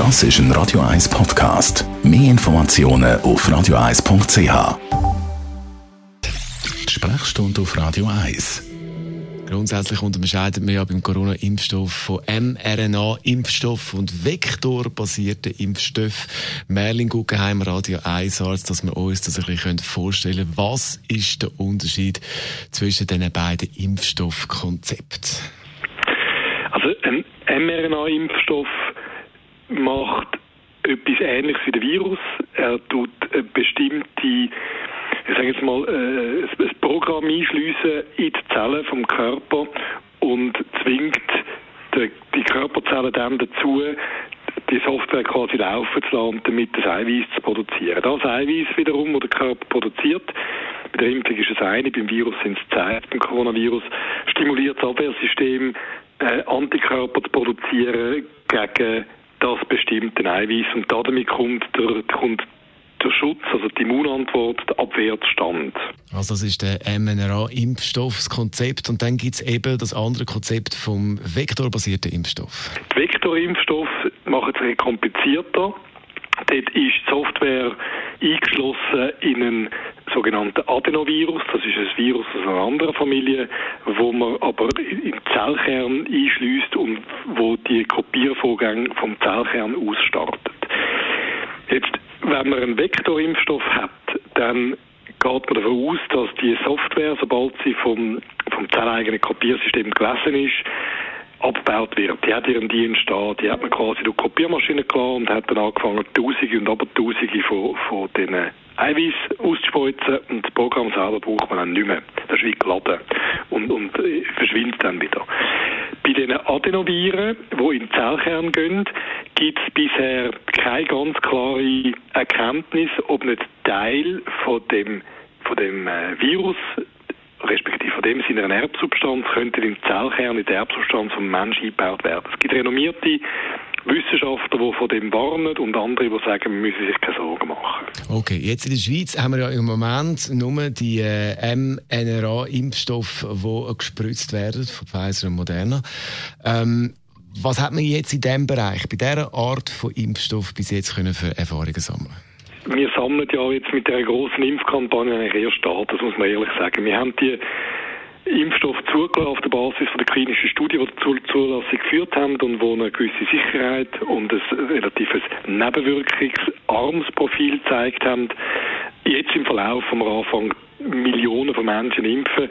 Das ist ein Radio 1 Podcast. Mehr Informationen auf radio1.ch. Die Sprechstunde auf Radio 1. Grundsätzlich unterscheidet man ja beim Corona-Impfstoff von mRNA-Impfstoff und vektorbasierten Impfstoff. Merlin Guggenheim, Radio 1 Arzt, dass wir uns das ein bisschen vorstellen können. Was ist der Unterschied zwischen diesen beiden Impfstoffkonzepten? Also ein mRNA-Impfstoff macht etwas Ähnliches wie der Virus. Er tut eine bestimmte ich sage jetzt mal, äh, ein Programm einschliessen in die Zellen vom Körper und zwingt die, Körperzellen dann dazu, die Software quasi laufen zu lassen, damit das Eiweiß zu produzieren. Das Eiweiß wiederum, das der Körper produziert, bei der Impfung ist es eine, beim Virus sind es zehn, beim Coronavirus, stimuliert das Abwehrsystem, äh, Antikörper zu produzieren gegen das bestimmte Eiweiß und damit kommt der, kommt der Schutz, also die Immunantwort, der Abwehr zustande. Also das ist der mRNA-Impfstoffskonzept und dann gibt es eben das andere Konzept vom vektorbasierten Impfstoff. Die Vektorimpfstoffe machen es komplizierter. Dort ist die Software eingeschlossen in einen sogenannten Adenovirus. Das ist ein Virus aus einer anderen Familie, wo man aber im Zellkern einschließt und wo die Kopiervorgänge vom Zellkern ausstartet. Jetzt, wenn man einen Vektorimpfstoff hat, dann geht man davon aus, dass die Software, sobald sie vom, vom zelleigenen Kopiersystem gelesen ist, abgebaut wird. Die hat ihren Dienst da, die hat man quasi durch Kopiermaschine gelassen und hat dann angefangen, Tausende und Abertausende von, von diesen Eiweiß auszuspeuzen und das Programm selber braucht man dann nicht mehr. Das ist wie geladen und, und äh, verschwindet dann wieder. Bei den Adenoviren, die in den Zellkern gehen, gibt es bisher keine ganz klare Erkenntnis, ob nicht Teil von dem, von dem äh, Virus respektive von dem seiner Erbsubstanz könnte im Zellkern in der Erbsubstanz vom Menschen eingebaut werden. Es gibt renommierte Wissenschaftler, die von dem warnen und andere, die sagen, man müsse sich keine Sorgen machen. Okay, jetzt in der Schweiz haben wir ja im Moment nur die äh, mRNA-Impfstoffe, die gespritzt werden von Pfizer und Moderna. Ähm, was hat man jetzt in diesem Bereich, bei dieser Art von Impfstoff bis jetzt können für Erfahrungen sammeln? Wir sammeln ja jetzt mit der großen Impfkampagne eigentlich erst an, das muss man ehrlich sagen. Wir haben die Impfstoff zugelassen auf der Basis der klinischen Studie, die zur Zulassung geführt haben und wo eine gewisse Sicherheit und ein relatives nebenwirkungsarmes Profil gezeigt haben. Jetzt im Verlauf vom Anfang Millionen von Menschen impfen,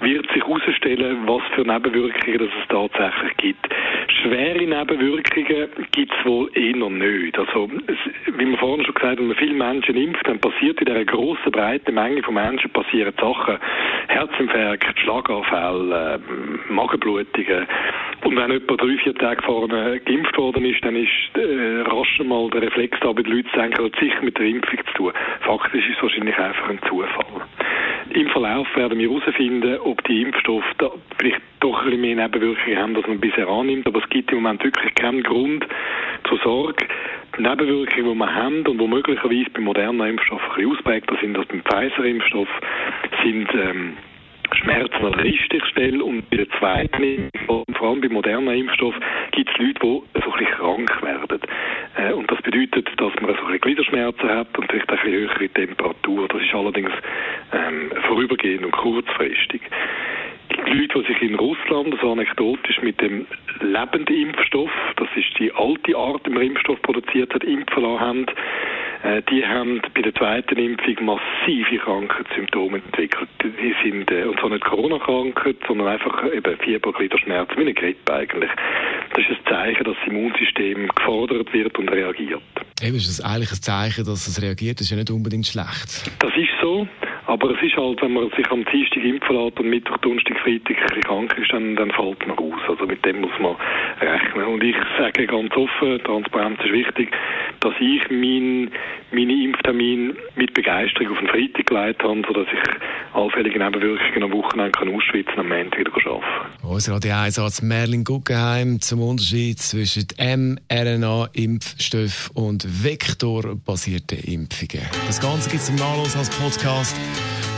wird sich herausstellen, was für Nebenwirkungen es tatsächlich gibt. Schwere Nebenwirkungen gibt es wohl eher nicht. Also, es, wie wir vorhin schon gesagt haben, wenn man viele Menschen impft, dann passiert in dieser grossen, breiten Menge von Menschen passieren Sachen. Herzinfarkt, Schlaganfall, äh, Magenblutungen. Und wenn jemand drei, vier Tage vorne geimpft worden ist, dann ist äh, rasch mal der Reflex da bei den Leuten zu denken, hat sicher mit der Impfung zu tun. Faktisch ist es wahrscheinlich einfach ein Zufall. Im Verlauf werden wir herausfinden, ob die Impfstoffe vielleicht doch ein bisschen mehr Nebenwirkungen haben, als man bisher annimmt. Aber es gibt im Moment wirklich keinen Grund zur Sorge. Die Nebenwirkungen, die wir haben und die möglicherweise beim modernen Impfstoff ein bisschen ausprägter sind als beim Pfizer-Impfstoff, sind ähm, Schmerzen an der richtigen und bei der zweiten Impfung, vor allem beim modernen Impfstoff, gibt es Leute, die so ein bisschen krank werden. Äh, und das bedeutet, dass man so ein bisschen Gliederschmerzen hat und vielleicht auch eine höhere Temperatur. Das ist allerdings ähm, vorübergehend und kurzfristig. Die Leute, die sich in Russland, so anekdotisch, mit dem lebenden Impfstoff, das ist die alte Art, wie man Impfstoff produziert hat, impfen lassen haben, die haben bei der zweiten Impfung massive Krankheitssymptome entwickelt. Die sind, äh, und zwar nicht Corona-Krankheit, sondern einfach eben Fieber, Gliederschmerzen, wie eine Grippe eigentlich. Das ist ein Zeichen, dass das Immunsystem gefordert wird und reagiert. Eben ist das eigentlich ein Zeichen, dass es reagiert, das ist ja nicht unbedingt schlecht. Das ist so. Aber es ist halt, wenn man sich am Dienstag impfen lässt und Mittwoch, Donnerstag, Freitag krank ist, dann, dann fällt man aus. Also mit dem muss man rechnen. Und ich sage ganz offen, Transparenz ist wichtig, dass ich mein, meine Impftermin mit Begeisterung auf den Freitag geleitet habe, sodass ich allfällige Nebenwirkungen am Wochenende kann ausschwitzen am Montag wieder arbeiten kann. Unser Radio-Einsatz Merlin Guggenheim zum Unterschied zwischen mRNA-Impfstoff und vektorbasierten Impfungen. Das Ganze gibt es zum Nachlass als Podcast